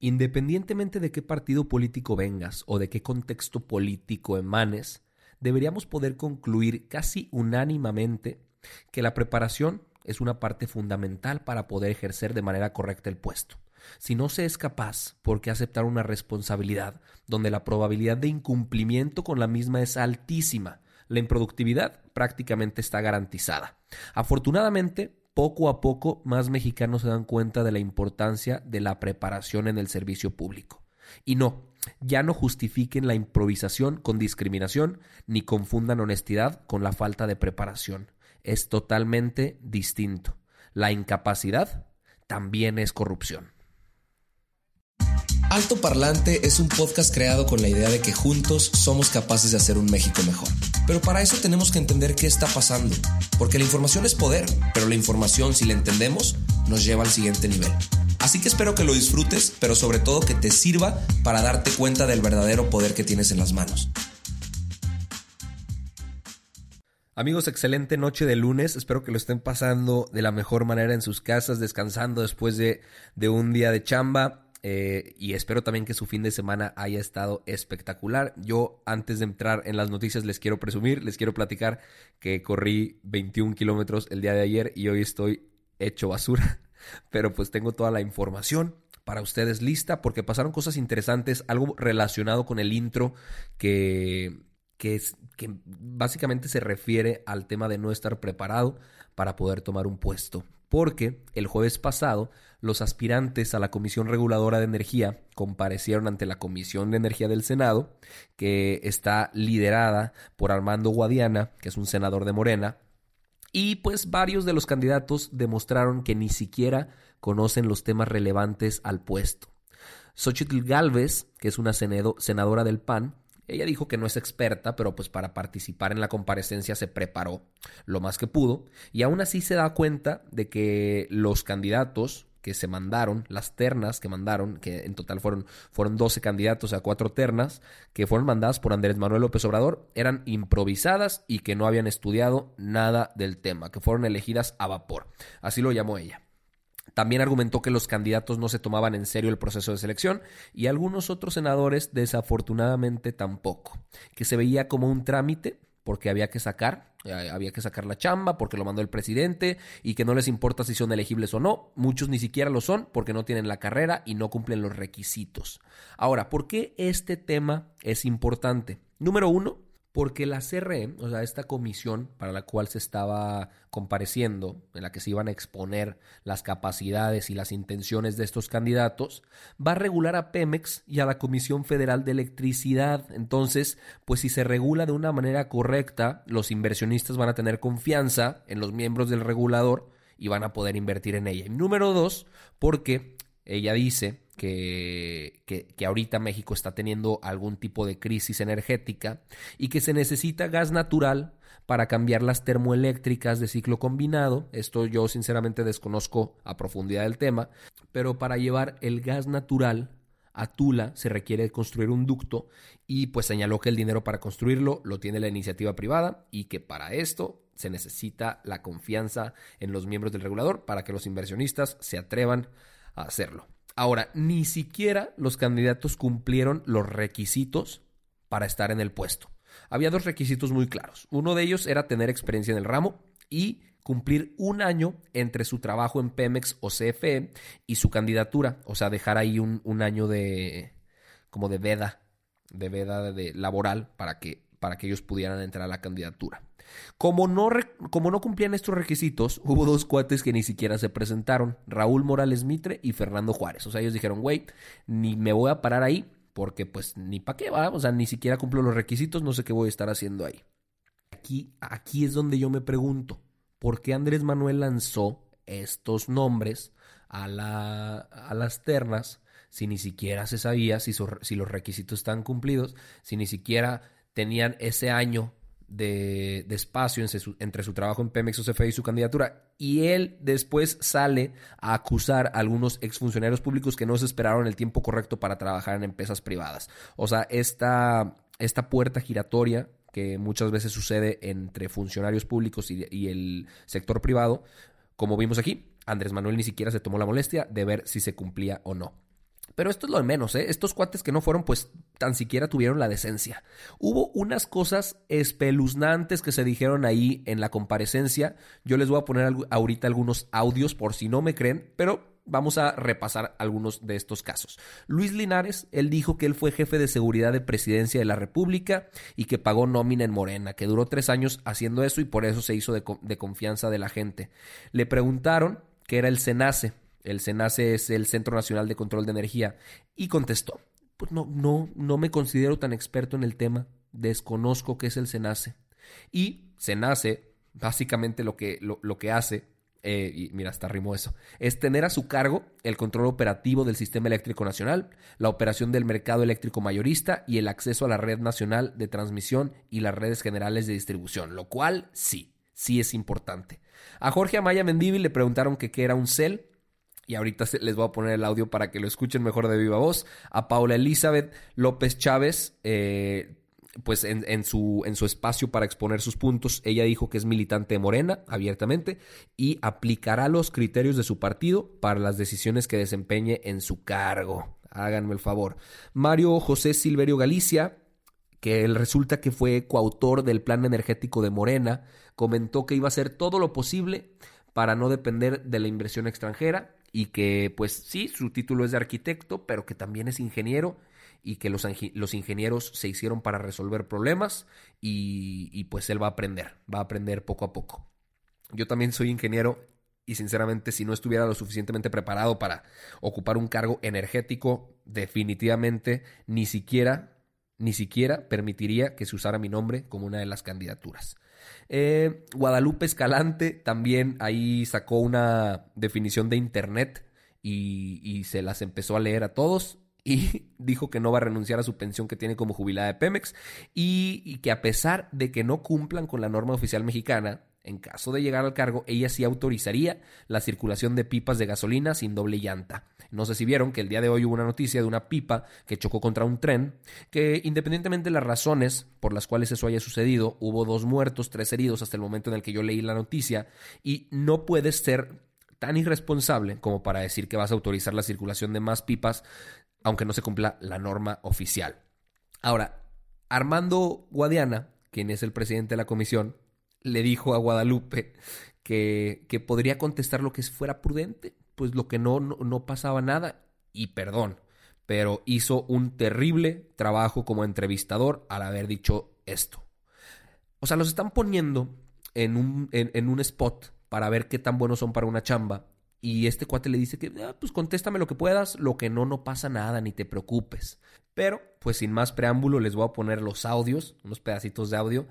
Independientemente de qué partido político vengas o de qué contexto político emanes, deberíamos poder concluir casi unánimemente que la preparación es una parte fundamental para poder ejercer de manera correcta el puesto. Si no se es capaz, ¿por qué aceptar una responsabilidad donde la probabilidad de incumplimiento con la misma es altísima? La improductividad prácticamente está garantizada. Afortunadamente, poco a poco más mexicanos se dan cuenta de la importancia de la preparación en el servicio público. Y no, ya no justifiquen la improvisación con discriminación ni confundan honestidad con la falta de preparación. Es totalmente distinto. La incapacidad también es corrupción. Alto Parlante es un podcast creado con la idea de que juntos somos capaces de hacer un México mejor. Pero para eso tenemos que entender qué está pasando, porque la información es poder, pero la información, si la entendemos, nos lleva al siguiente nivel. Así que espero que lo disfrutes, pero sobre todo que te sirva para darte cuenta del verdadero poder que tienes en las manos. Amigos, excelente noche de lunes. Espero que lo estén pasando de la mejor manera en sus casas, descansando después de, de un día de chamba. Eh, y espero también que su fin de semana haya estado espectacular. Yo antes de entrar en las noticias les quiero presumir, les quiero platicar que corrí 21 kilómetros el día de ayer y hoy estoy hecho basura. Pero pues tengo toda la información para ustedes lista porque pasaron cosas interesantes, algo relacionado con el intro que, que, es, que básicamente se refiere al tema de no estar preparado para poder tomar un puesto. Porque el jueves pasado los aspirantes a la Comisión Reguladora de Energía comparecieron ante la Comisión de Energía del Senado, que está liderada por Armando Guadiana, que es un senador de Morena, y pues varios de los candidatos demostraron que ni siquiera conocen los temas relevantes al puesto. Xochitl Galvez, que es una senadora del PAN, ella dijo que no es experta, pero pues para participar en la comparecencia se preparó lo más que pudo y aún así se da cuenta de que los candidatos que se mandaron, las ternas que mandaron, que en total fueron, fueron 12 candidatos a cuatro ternas, que fueron mandadas por Andrés Manuel López Obrador, eran improvisadas y que no habían estudiado nada del tema, que fueron elegidas a vapor. Así lo llamó ella. También argumentó que los candidatos no se tomaban en serio el proceso de selección y algunos otros senadores desafortunadamente tampoco, que se veía como un trámite porque había que sacar, eh, había que sacar la chamba porque lo mandó el presidente y que no les importa si son elegibles o no. Muchos ni siquiera lo son porque no tienen la carrera y no cumplen los requisitos. Ahora, ¿por qué este tema es importante? Número uno, porque la CRE, o sea, esta comisión para la cual se estaba compareciendo, en la que se iban a exponer las capacidades y las intenciones de estos candidatos, va a regular a Pemex y a la Comisión Federal de Electricidad. Entonces, pues si se regula de una manera correcta, los inversionistas van a tener confianza en los miembros del regulador y van a poder invertir en ella. Y número dos, porque ella dice que, que, ahorita México está teniendo algún tipo de crisis energética y que se necesita gas natural para cambiar las termoeléctricas de ciclo combinado. Esto yo sinceramente desconozco a profundidad el tema, pero para llevar el gas natural a Tula se requiere construir un ducto y pues señaló que el dinero para construirlo lo tiene la iniciativa privada y que para esto se necesita la confianza en los miembros del regulador para que los inversionistas se atrevan a hacerlo. Ahora, ni siquiera los candidatos cumplieron los requisitos para estar en el puesto. Había dos requisitos muy claros. Uno de ellos era tener experiencia en el ramo y cumplir un año entre su trabajo en Pemex o CFE y su candidatura. O sea, dejar ahí un, un año de como de veda, de veda de laboral para que, para que ellos pudieran entrar a la candidatura. Como no, como no cumplían estos requisitos, hubo dos cuates que ni siquiera se presentaron, Raúl Morales Mitre y Fernando Juárez. O sea, ellos dijeron, güey, ni me voy a parar ahí porque pues ni para qué va, o sea, ni siquiera cumplo los requisitos, no sé qué voy a estar haciendo ahí. Aquí, aquí es donde yo me pregunto, ¿por qué Andrés Manuel lanzó estos nombres a, la, a las ternas si ni siquiera se sabía si, si los requisitos están cumplidos, si ni siquiera tenían ese año de, espacio entre su, trabajo en Pemex CFE y su candidatura. Y él después sale a acusar a algunos exfuncionarios públicos que no se esperaron el tiempo correcto para trabajar en empresas privadas. O sea, esta, esta puerta giratoria que muchas veces sucede entre funcionarios públicos y el sector privado, como vimos aquí, Andrés Manuel ni siquiera se tomó la molestia de ver si se cumplía o no. Pero esto es lo de menos, ¿eh? Estos cuates que no fueron, pues tan siquiera tuvieron la decencia. Hubo unas cosas espeluznantes que se dijeron ahí en la comparecencia. Yo les voy a poner ahorita algunos audios por si no me creen, pero vamos a repasar algunos de estos casos. Luis Linares, él dijo que él fue jefe de seguridad de presidencia de la República y que pagó nómina en Morena, que duró tres años haciendo eso y por eso se hizo de, confianza de la gente. Le preguntaron que era el SENACE el SENACE es el Centro Nacional de Control de Energía, y contestó, pues no, no, no me considero tan experto en el tema, desconozco qué es el SENACE. Y SENACE, básicamente lo que, lo, que hace, eh, y mira, hasta rimó eso, es tener a su cargo el control operativo del sistema eléctrico nacional, la operación del mercado eléctrico mayorista y el acceso a la red nacional de transmisión y las redes generales de distribución, lo cual sí, sí es importante. A Jorge Amaya Mendívil le preguntaron que qué era un CEL y ahorita les voy a poner el audio para que lo escuchen mejor de viva voz, a Paula Elizabeth López Chávez, eh, pues en, su, en su espacio para exponer sus puntos, ella dijo que es militante de Morena, abiertamente, y aplicará los criterios de su partido para las decisiones que desempeñe en su cargo. Háganme el favor. Mario José Silverio Galicia, que él resulta que fue coautor del plan energético de Morena, comentó que iba a hacer todo lo posible para no depender de la inversión extranjera y que pues sí, su título es de arquitecto, pero que también es ingeniero y que los, los ingenieros se hicieron para resolver problemas y, y pues él va a aprender, va a aprender poco a poco. Yo también soy ingeniero y sinceramente si no estuviera lo suficientemente preparado para ocupar un cargo energético, definitivamente ni siquiera, ni siquiera permitiría que se usara mi nombre como una de las candidaturas. Eh, Guadalupe Escalante también ahí sacó una definición de Internet y, se las empezó a leer a todos y dijo que no va a renunciar a su pensión que tiene como jubilada de Pemex y, y, que a pesar de que no cumplan con la norma oficial mexicana, en caso de llegar al cargo, ella sí autorizaría la circulación de pipas de gasolina sin doble llanta. No sé si vieron que el día de hoy hubo una noticia de una pipa que chocó contra un tren, que independientemente de las razones por las cuales eso haya sucedido, hubo dos muertos, tres heridos hasta el momento en el que yo leí la noticia, y no puedes ser tan irresponsable como para decir que vas a autorizar la circulación de más pipas, aunque no se cumpla la norma oficial. Ahora, Armando Guadiana, quien es el presidente de la comisión, le dijo a Guadalupe que, que podría contestar lo que fuera prudente, pues lo que no, no, pasaba nada y perdón, pero hizo un terrible trabajo como entrevistador al haber dicho esto. O sea, los están poniendo en un, en, un spot para ver qué tan buenos son para una chamba. Y este cuate le dice que, ah, pues contéstame lo que puedas, lo que no, no pasa nada, ni te preocupes. Pero, pues sin más preámbulo, les voy a poner los audios, unos pedacitos de audio,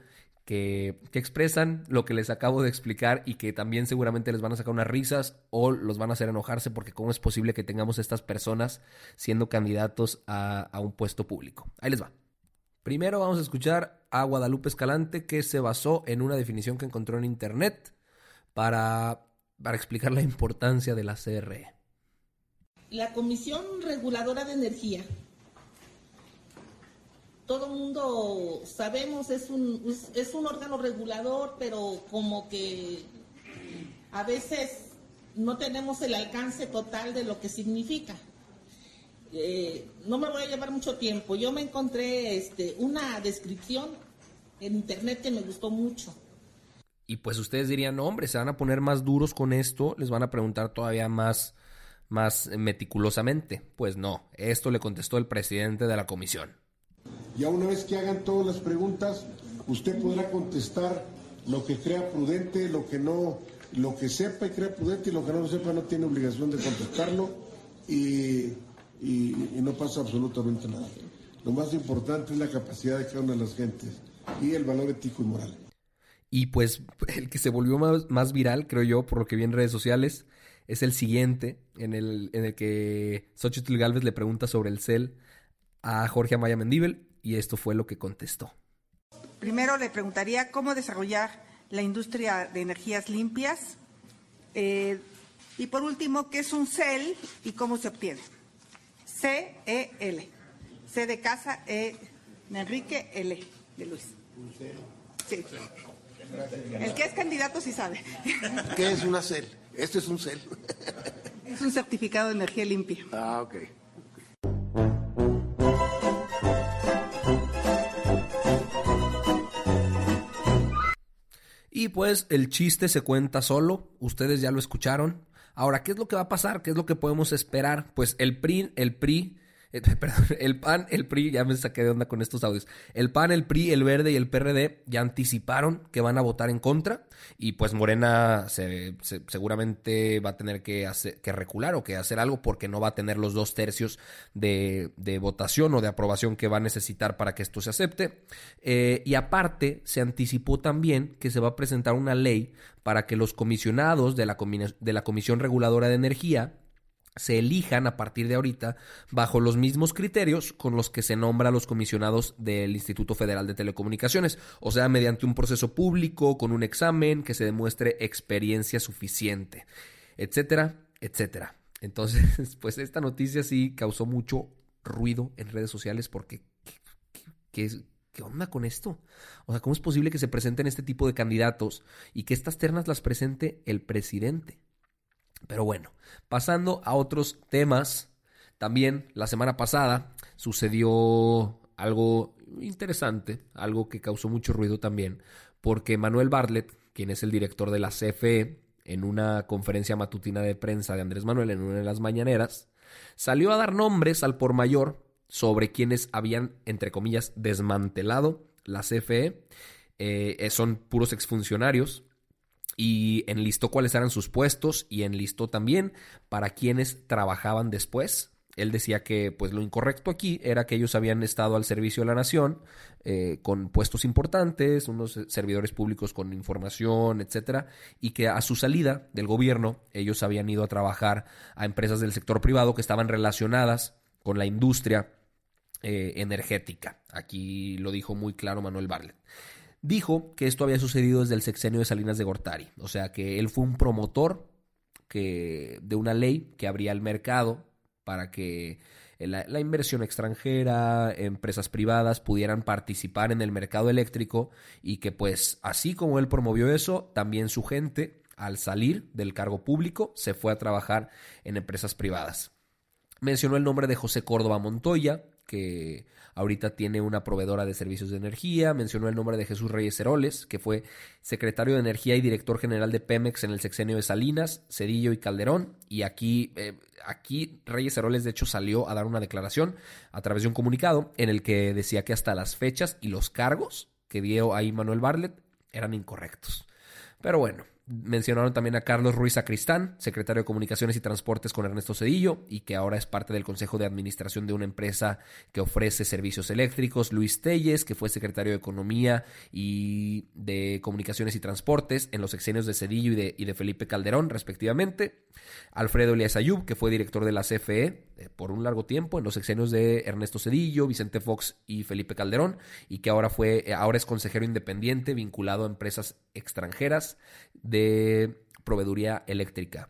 que, expresan lo que les acabo de explicar y que también seguramente les van a sacar unas risas o los van a hacer enojarse porque cómo es posible que tengamos estas personas siendo candidatos a, a un puesto público. Ahí les va. Primero vamos a escuchar a Guadalupe Escalante que se basó en una definición que encontró en internet para, para explicar la importancia de la CRE. La Comisión Reguladora de Energía todo mundo sabemos, es un, es un órgano regulador, pero como que a veces no tenemos el alcance total de lo que significa. Eh, no me voy a llevar mucho tiempo. Yo me encontré este, una descripción en internet que me gustó mucho. Y pues ustedes dirían, no, hombre, se van a poner más duros con esto, les van a preguntar todavía más, más meticulosamente. Pues no, esto le contestó el presidente de la comisión. Ya una vez que hagan todas las preguntas, usted podrá contestar lo que crea prudente, lo que no, lo que sepa y crea prudente y lo que no lo sepa no tiene obligación de contestarlo y, no pasa absolutamente nada. Lo más importante es la capacidad de cada una de las gentes y el valor ético y moral. Y pues el que se volvió más, más, viral, creo yo, por lo que vi en redes sociales, es el siguiente, en el, en el que Xochitl Galvez le pregunta sobre el CEL a Jorge Amaya Mendíbel y esto fue lo que contestó. Primero le preguntaría cómo desarrollar la industria de energías limpias. Eh, y por último, ¿qué es un CEL y cómo se obtiene? C-E-L. C de casa, E de Enrique, L de Luis. Sí. El que es candidato sí sabe. ¿Qué es una CEL? Esto es un CEL. Es un certificado de energía limpia. Ah, ok. Pues el chiste se cuenta solo, ustedes ya lo escucharon. Ahora, ¿qué es lo que va a pasar? ¿Qué es lo que podemos esperar? Pues el PRI, el PRI eh, perdón, el PAN, el PRI, ya me saqué de onda con estos audios. El PAN, el PRI, el Verde y el PRD ya anticiparon que van a votar en contra y pues Morena seguramente va a tener que, hacer, recular o que hacer algo porque no va a tener los dos tercios de, votación o de aprobación que va a necesitar para que esto se acepte. Eh, y aparte, se anticipó también que se va a presentar una ley para que los comisionados de la Comisión Reguladora de Energía se elijan a partir de ahorita bajo los mismos criterios con los que se nombra a los comisionados del Instituto Federal de Telecomunicaciones, o sea, mediante un proceso público, con un examen, que se demuestre experiencia suficiente, etcétera, etcétera. Entonces, pues esta noticia sí causó mucho ruido en redes sociales porque ¿qué, qué onda con esto? O sea, ¿cómo es posible que se presenten este tipo de candidatos y que estas ternas las presente el presidente? Pero bueno, pasando a otros temas, también la semana pasada sucedió algo interesante, algo que causó mucho ruido también, porque Manuel Bartlett, quien es el director de la CFE, en una conferencia matutina de prensa de Andrés Manuel en una de las mañaneras, salió a dar nombres al por mayor sobre quienes habían, entre comillas, desmantelado la CFE. Eh, son puros exfuncionarios y enlistó cuáles eran sus puestos y enlistó también para quienes trabajaban después. Él decía que pues lo incorrecto aquí era que ellos habían estado al servicio de la nación eh, con puestos importantes, unos servidores públicos con información, etcétera, y que a su salida del gobierno ellos habían ido a trabajar a empresas del sector privado que estaban relacionadas con la industria eh, energética. Aquí lo dijo muy claro Manuel Barlet dijo que esto había sucedido desde el sexenio de Salinas de Gortari, o sea que él fue un promotor de una ley que abría el mercado para que la, inversión extranjera, empresas privadas pudieran participar en el mercado eléctrico y que pues así como él promovió eso, también su gente al salir del cargo público se fue a trabajar en empresas privadas. Mencionó el nombre de José Córdoba Montoya, que ahorita tiene una proveedora de servicios de energía, mencionó el nombre de Jesús Reyes Heroles, que fue secretario de Energía y director general de Pemex en el sexenio de Salinas, Cedillo y Calderón, y aquí, eh, aquí Reyes Heroles de hecho salió a dar una declaración a través de un comunicado en el que decía que hasta las fechas y los cargos que dio ahí Manuel Barlet eran incorrectos. Pero bueno, Mencionaron también a Carlos Ruiz Sacristán, secretario de Comunicaciones y Transportes con Ernesto Cedillo, y que ahora es parte del Consejo de Administración de una empresa que ofrece servicios eléctricos. Luis Telles, que fue secretario de Economía y de Comunicaciones y Transportes en los sexenios de Cedillo y de, Felipe Calderón, respectivamente. Alfredo Elias Ayub, que fue director de la CFE eh, por un largo tiempo en los sexenios de Ernesto Cedillo, Vicente Fox y Felipe Calderón, y que ahora, fue, eh, ahora es consejero independiente vinculado a empresas extranjeras de proveeduría eléctrica.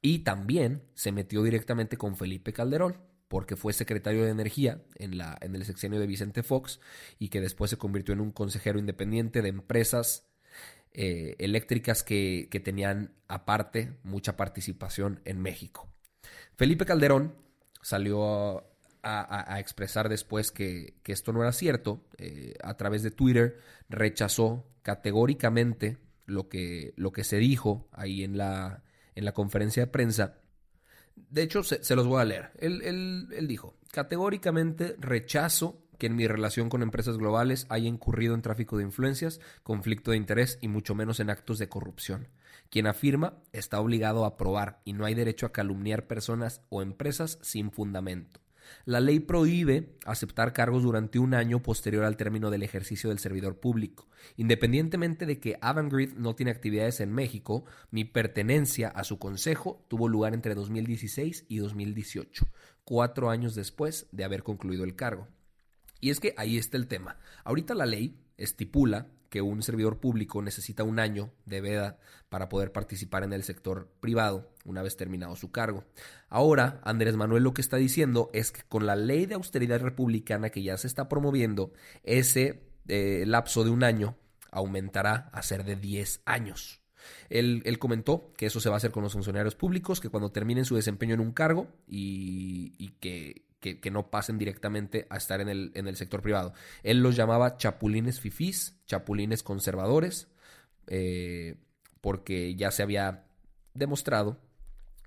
Y también se metió directamente con Felipe Calderón, porque fue secretario de Energía en, la, en el sexenio de Vicente Fox y que después se convirtió en un consejero independiente de empresas eh, eléctricas que, tenían aparte mucha participación en México. Felipe Calderón salió a, expresar después que, esto no era cierto. Eh, a través de Twitter rechazó categóricamente lo que, lo que se dijo ahí en la, en la conferencia de prensa. De hecho, se, los voy a leer. Él, él, dijo, categóricamente rechazo que en mi relación con empresas globales haya incurrido en tráfico de influencias, conflicto de interés y mucho menos en actos de corrupción. Quien afirma está obligado a probar y no hay derecho a calumniar personas o empresas sin fundamento. La ley prohíbe aceptar cargos durante un año posterior al término del ejercicio del servidor público. Independientemente de que Avangrid no tiene actividades en México, mi pertenencia a su consejo tuvo lugar entre 2016 y 2018, cuatro años después de haber concluido el cargo. Y es que ahí está el tema. Ahorita la ley estipula que un servidor público necesita un año de veda para poder participar en el sector privado una vez terminado su cargo. Ahora, Andrés Manuel lo que está diciendo es que con la ley de austeridad republicana que ya se está promoviendo, ese eh, lapso de un año aumentará a ser de 10 años. Él, comentó que eso se va a hacer con los funcionarios públicos, que cuando terminen su desempeño en un cargo y, que, que, no pasen directamente a estar en el, en el, sector privado. Él los llamaba chapulines fifís, chapulines conservadores, eh, porque ya se había demostrado,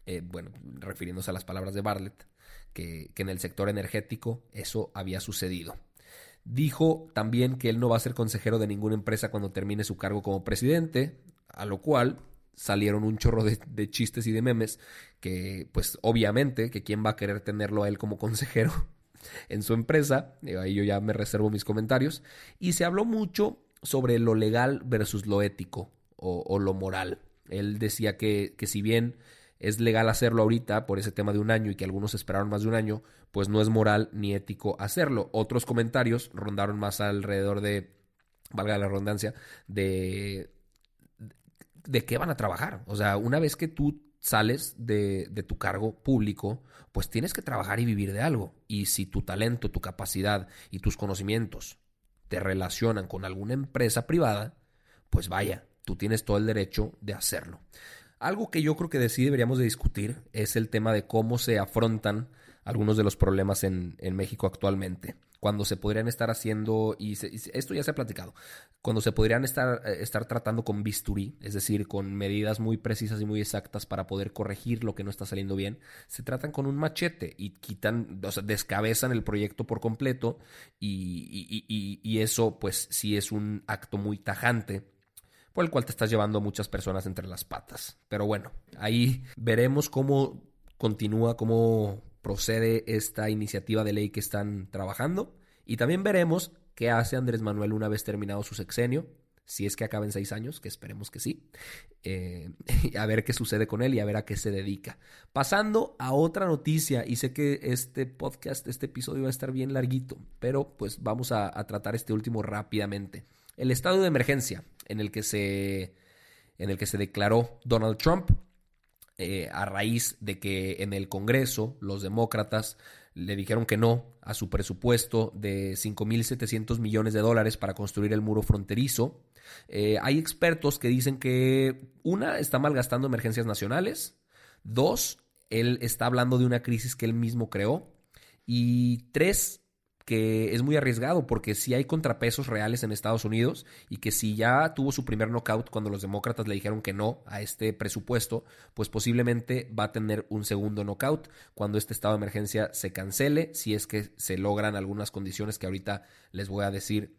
eh, bueno, refiriéndose a las palabras de Bartlett, que, que en el sector energético eso había sucedido. Dijo también que él no va a ser consejero de ninguna empresa cuando termine su cargo como presidente, a lo cual salieron un chorro de, chistes y de memes que pues obviamente que quién va a querer tenerlo a él como consejero en su empresa, ahí yo ya me reservo mis comentarios, y se habló mucho sobre lo legal versus lo ético o, lo moral. Él decía que, que si bien es legal hacerlo ahorita por ese tema de un año y que algunos esperaron más de un año, pues no es moral ni ético hacerlo. Otros comentarios rondaron más alrededor de, valga la redundancia, de de qué van a trabajar. O sea, una vez que tú sales de, tu cargo público, pues tienes que trabajar y vivir de algo. Y si tu talento, tu capacidad y tus conocimientos te relacionan con alguna empresa privada, pues vaya, tú tienes todo el derecho de hacerlo. Algo que yo creo que sí deberíamos de discutir es el tema de cómo se afrontan algunos de los problemas en México actualmente cuando se podrían estar haciendo, y, esto ya se ha platicado, cuando se podrían estar, eh, estar tratando con bisturí, es decir, con medidas muy precisas y muy exactas para poder corregir lo que no está saliendo bien, se tratan con un machete y quitan, o sea, descabezan el proyecto por completo y, y eso pues sí es un acto muy tajante por el cual te estás llevando a muchas personas entre las patas. Pero bueno, ahí veremos cómo continúa, cómo procede esta iniciativa de ley que están trabajando. Y también veremos qué hace Andrés Manuel una vez terminado su sexenio, si es que acaba en seis años, que esperemos que sí, eh, a ver qué sucede con él y a ver a qué se dedica. Pasando a otra noticia, y sé que este podcast, este episodio va a estar bien larguito, pero pues vamos a, tratar este último rápidamente. El estado de emergencia en el que se, en el que se declaró Donald Trump eh, a raíz de que en el Congreso los demócratas le dijeron que no a su presupuesto de 5.700 millones de dólares para construir el muro fronterizo. Eh, hay expertos que dicen que, una, está malgastando emergencias nacionales, dos, él está hablando de una crisis que él mismo creó, y tres, que es muy arriesgado porque si hay contrapesos reales en Estados Unidos y que si ya tuvo su primer knockout cuando los demócratas le dijeron que no a este presupuesto, pues posiblemente va a tener un segundo knockout cuando este estado de emergencia se cancele, si es que se logran algunas condiciones que ahorita les voy a decir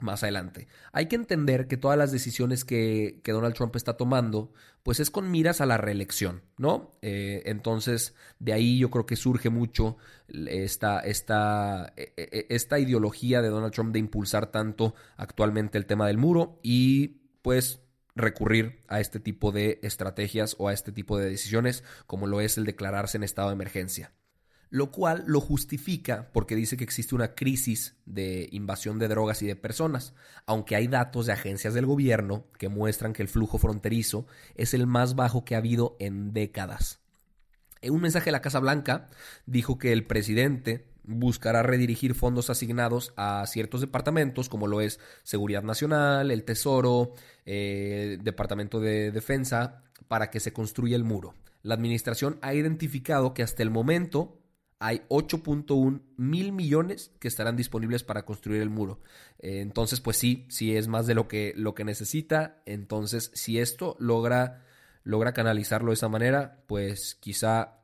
más adelante. Hay que entender que todas las decisiones que, Donald Trump está tomando, pues es con miras a la reelección, ¿no? Eh, entonces, de ahí yo creo que surge mucho esta, esta, e, e, e, esta ideología de Donald Trump de impulsar tanto actualmente el tema del muro y pues recurrir a este tipo de estrategias o a este tipo de decisiones como lo es el declararse en estado de emergencia lo cual lo justifica porque dice que existe una crisis de invasión de drogas y de personas, aunque hay datos de agencias del gobierno que muestran que el flujo fronterizo es el más bajo que ha habido en décadas. En un mensaje de la Casa Blanca dijo que el presidente buscará redirigir fondos asignados a ciertos departamentos, como lo es Seguridad Nacional, el Tesoro, eh, Departamento de Defensa, para que se construya el muro. La administración ha identificado que hasta el momento hay 8.1 mil millones que estarán disponibles para construir el muro. Eh, entonces, pues sí, sí es más de lo que, lo que necesita. Entonces, si esto logra, logra canalizarlo de esa manera, pues quizá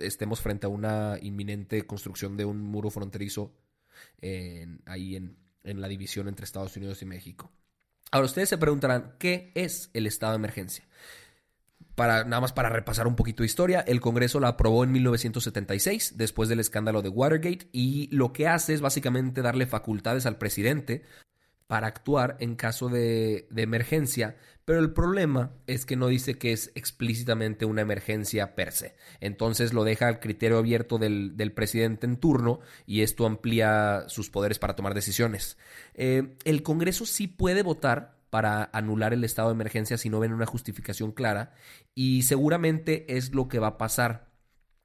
estemos frente a una inminente construcción de un muro fronterizo ahí en, en la división entre Estados Unidos y México. Ahora, ustedes se preguntarán, ¿qué es el estado de emergencia? Para, nada más para repasar un poquito de historia, el Congreso la aprobó en 1976, después del escándalo de Watergate, y lo que hace es básicamente darle facultades al presidente para actuar en caso de, de, emergencia, pero el problema es que no dice que es explícitamente una emergencia per se. Entonces lo deja al criterio abierto del, del presidente en turno y esto amplía sus poderes para tomar decisiones. Eh, el Congreso sí puede votar para anular el estado de emergencia si no ven una justificación clara y seguramente es lo que va a pasar.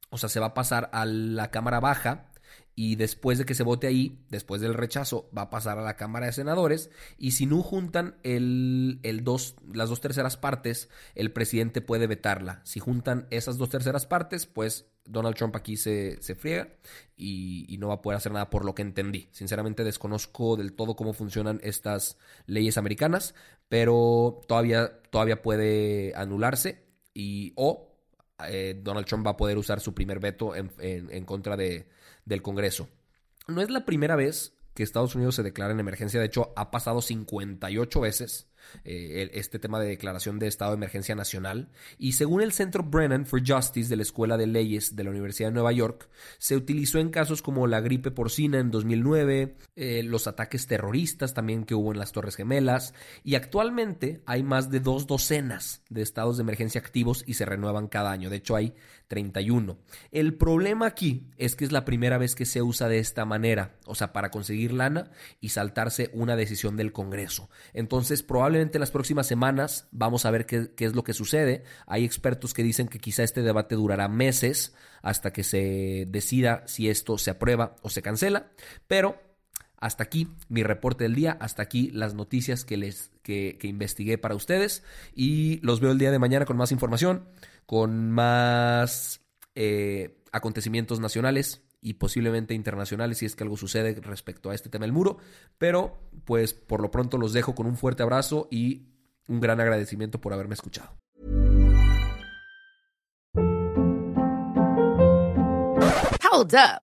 O sea, se va a pasar a la Cámara Baja y después de que se vote ahí, después del rechazo, va a pasar a la Cámara de Senadores y si no juntan el, el dos, las dos terceras partes, el presidente puede vetarla. Si juntan esas dos terceras partes, pues Donald Trump aquí se, se friega y, no va a poder hacer nada por lo que entendí. Sinceramente desconozco del todo cómo funcionan estas leyes americanas, pero todavía, todavía puede anularse y o eh, Donald Trump va a poder usar su primer veto en, en contra de, del Congreso. No es la primera vez que Estados Unidos se declara en emergencia, de hecho ha pasado 58 veces eh, este tema de declaración de estado de emergencia nacional. Y según el Centro Brennan for Justice de la Escuela de Leyes de la Universidad de Nueva York, se utilizó en casos como la gripe porcina en 2009, eh, los ataques terroristas también que hubo en las Torres Gemelas, y actualmente hay más de dos docenas de estados de emergencia activos y se renuevan cada año. De hecho, hay 31. El problema aquí es que es la primera vez que se usa de esta manera, o sea, para conseguir lana y saltarse una decisión del Congreso. Entonces, probablemente en las próximas semanas vamos a ver qué, es lo que sucede. Hay expertos que dicen que quizá este debate durará meses hasta que se decida si esto se aprueba o se cancela, pero hasta aquí mi reporte del día, hasta aquí las noticias que les que investigué para ustedes y los veo el día de mañana con más información con más eh, acontecimientos nacionales y posiblemente internacionales si es que algo sucede respecto a este tema del muro. Pero pues por lo pronto los dejo con un fuerte abrazo y un gran agradecimiento por haberme escuchado.